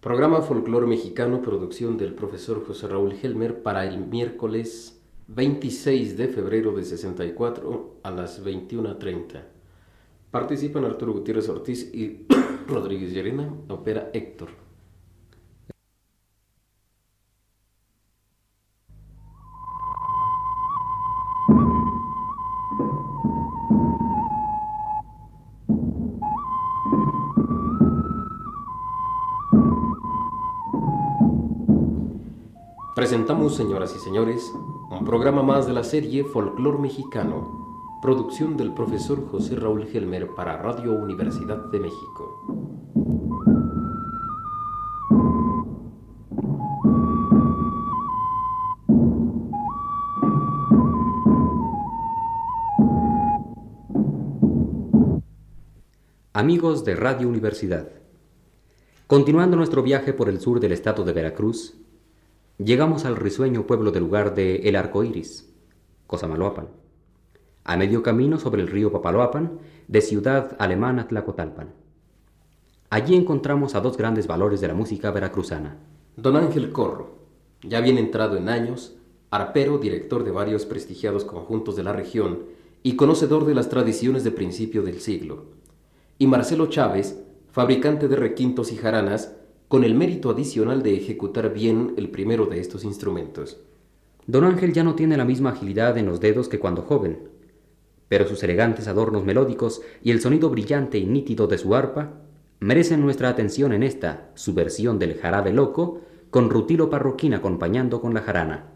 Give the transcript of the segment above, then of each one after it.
Programa Folclor Mexicano, producción del profesor José Raúl Helmer para el miércoles 26 de febrero de 64 a las 21.30. Participan Arturo Gutiérrez Ortiz y Rodríguez Llerena, opera Héctor. Presentamos, señoras y señores, un programa más de la serie Folclor Mexicano, producción del profesor José Raúl Helmer para Radio Universidad de México. Amigos de Radio Universidad, continuando nuestro viaje por el sur del estado de Veracruz, llegamos al risueño pueblo del lugar de El Arco Iris, Cosamaloapan, a medio camino sobre el río Papaloapan, de ciudad alemana Tlacotalpan. Allí encontramos a dos grandes valores de la música veracruzana. Don Ángel Corro, ya bien entrado en años, arpero, director de varios prestigiados conjuntos de la región y conocedor de las tradiciones de principio del siglo. Y Marcelo Chávez, fabricante de requintos y jaranas, con el mérito adicional de ejecutar bien el primero de estos instrumentos. Don Ángel ya no tiene la misma agilidad en los dedos que cuando joven, pero sus elegantes adornos melódicos y el sonido brillante y nítido de su arpa merecen nuestra atención en esta, su versión del jarabe loco, con Rutilo Parroquín acompañando con la jarana.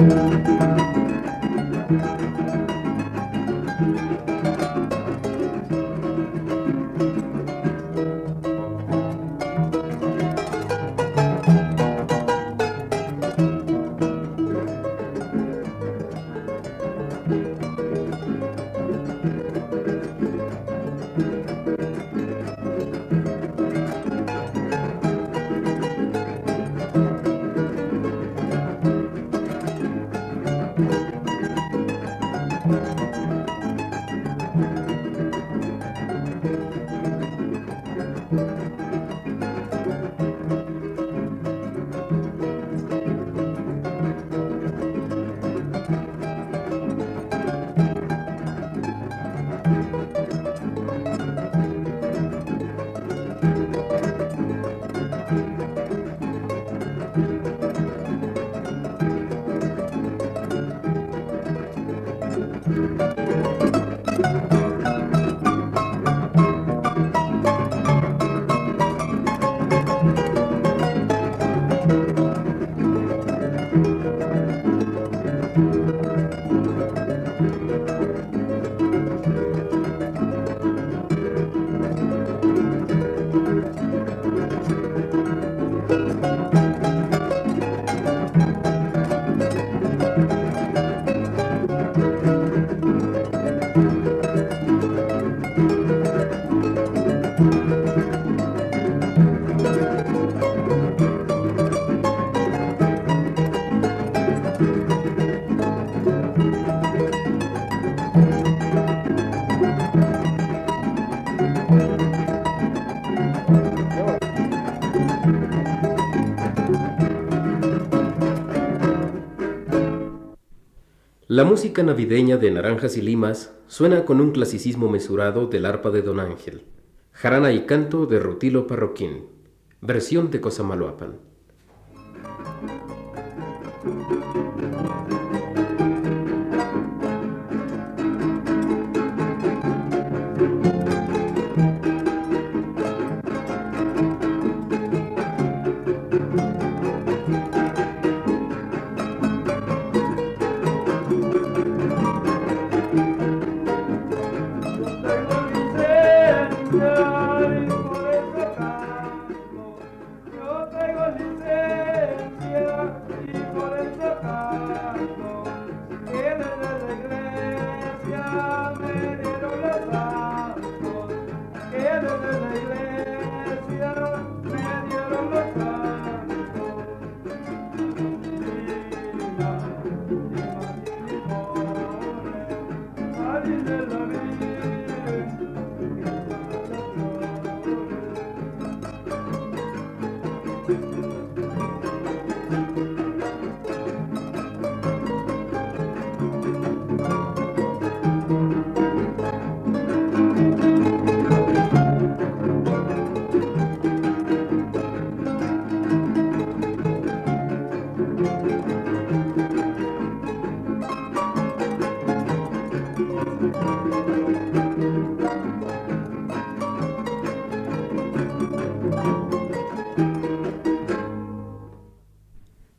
Música La música navideña de Naranjas y Limas suena con un clasicismo mesurado del arpa de Don Ángel, jarana y canto de Rutilo Parroquín, versión de Cosamaloapan.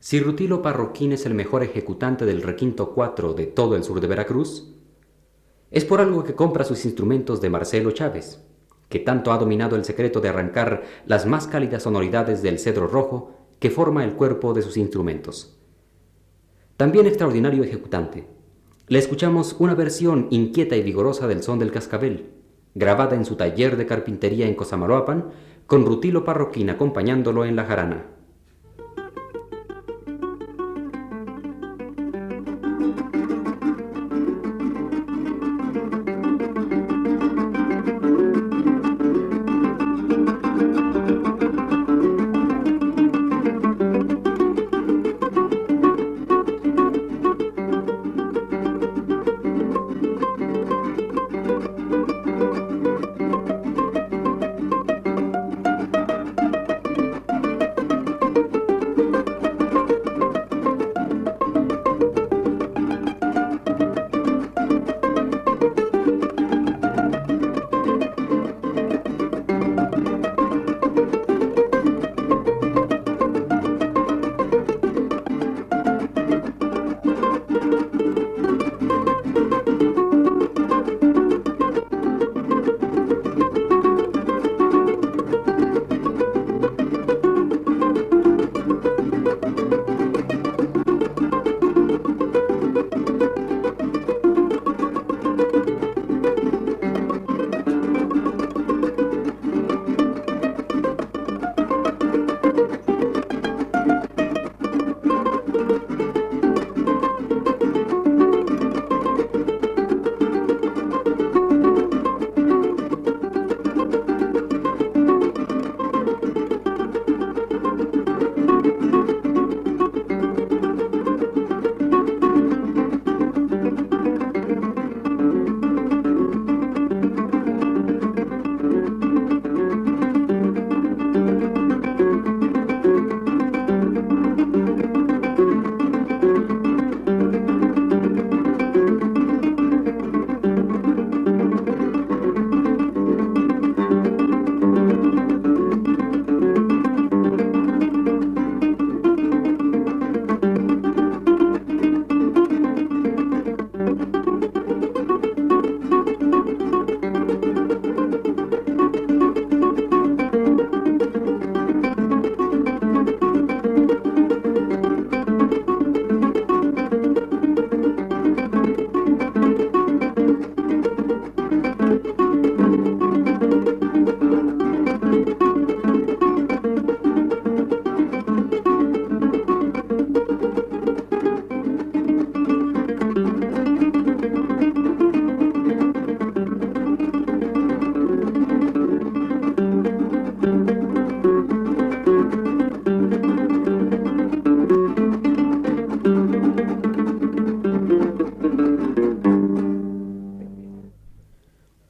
Si Rutilo Parroquín es el mejor ejecutante del requinto 4 de todo el sur de Veracruz, es por algo que compra sus instrumentos de Marcelo Chávez, que tanto ha dominado el secreto de arrancar las más cálidas sonoridades del cedro rojo que forma el cuerpo de sus instrumentos. También extraordinario ejecutante. Le escuchamos una versión inquieta y vigorosa del son del cascabel, grabada en su taller de carpintería en Cosamaloapan, con Rutilo Parroquín acompañándolo en la jarana.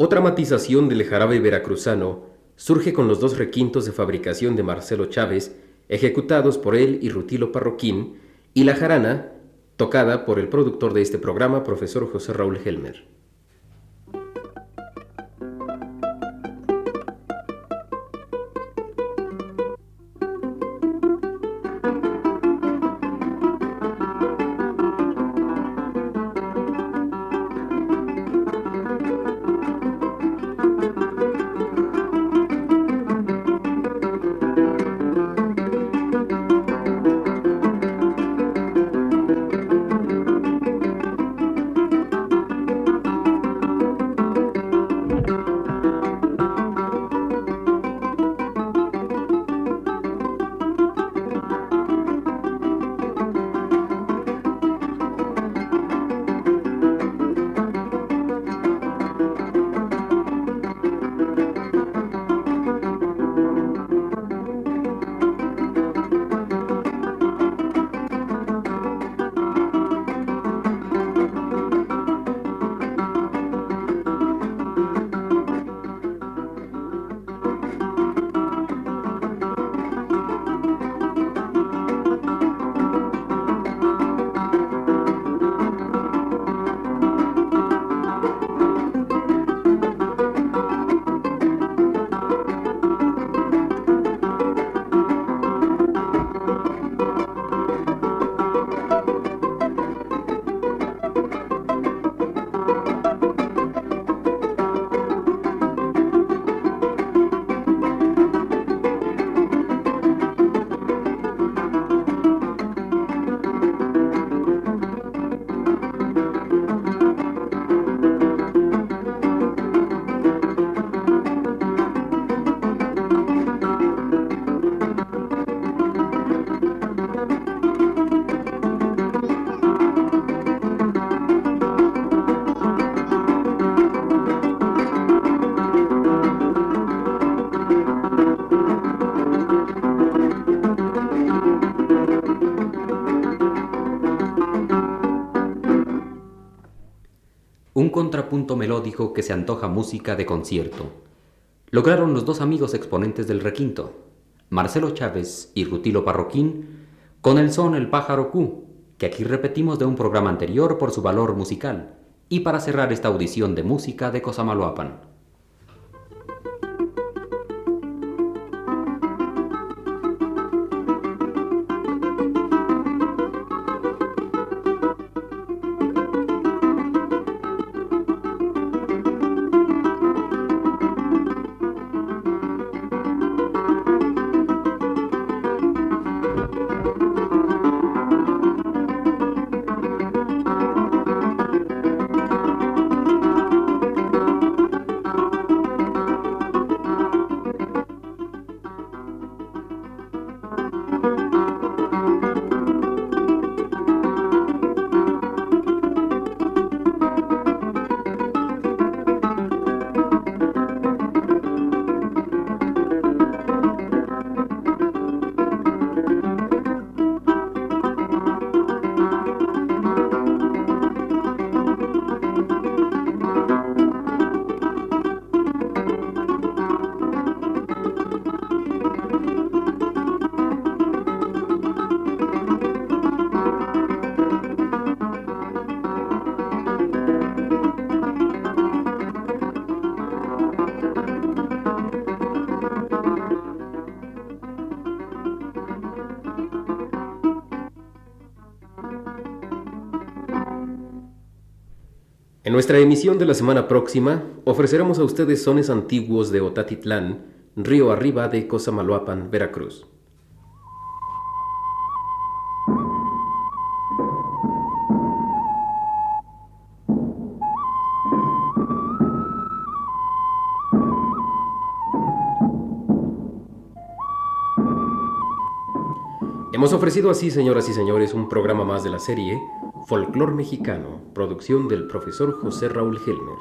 Otra matización del jarabe veracruzano surge con los dos requintos de fabricación de Marcelo Chávez, ejecutados por él y Rutilo Parroquín, y la jarana, tocada por el productor de este programa, profesor José Raúl Helmer. Contrapunto melódico que se antoja música de concierto. Lograron los dos amigos exponentes del requinto, Marcelo Chávez y Rutilo Parroquín, con el son El pájaro Q, que aquí repetimos de un programa anterior por su valor musical, y para cerrar esta audición de música de Cosamaloapan. Nuestra emisión de la semana próxima ofreceremos a ustedes sones antiguos de Otatitlán, río arriba de Cosamaloapan, Veracruz. Hemos ofrecido así, señoras y señores, un programa más de la serie Folclor Mexicano, producción del profesor José Raúl Helmer.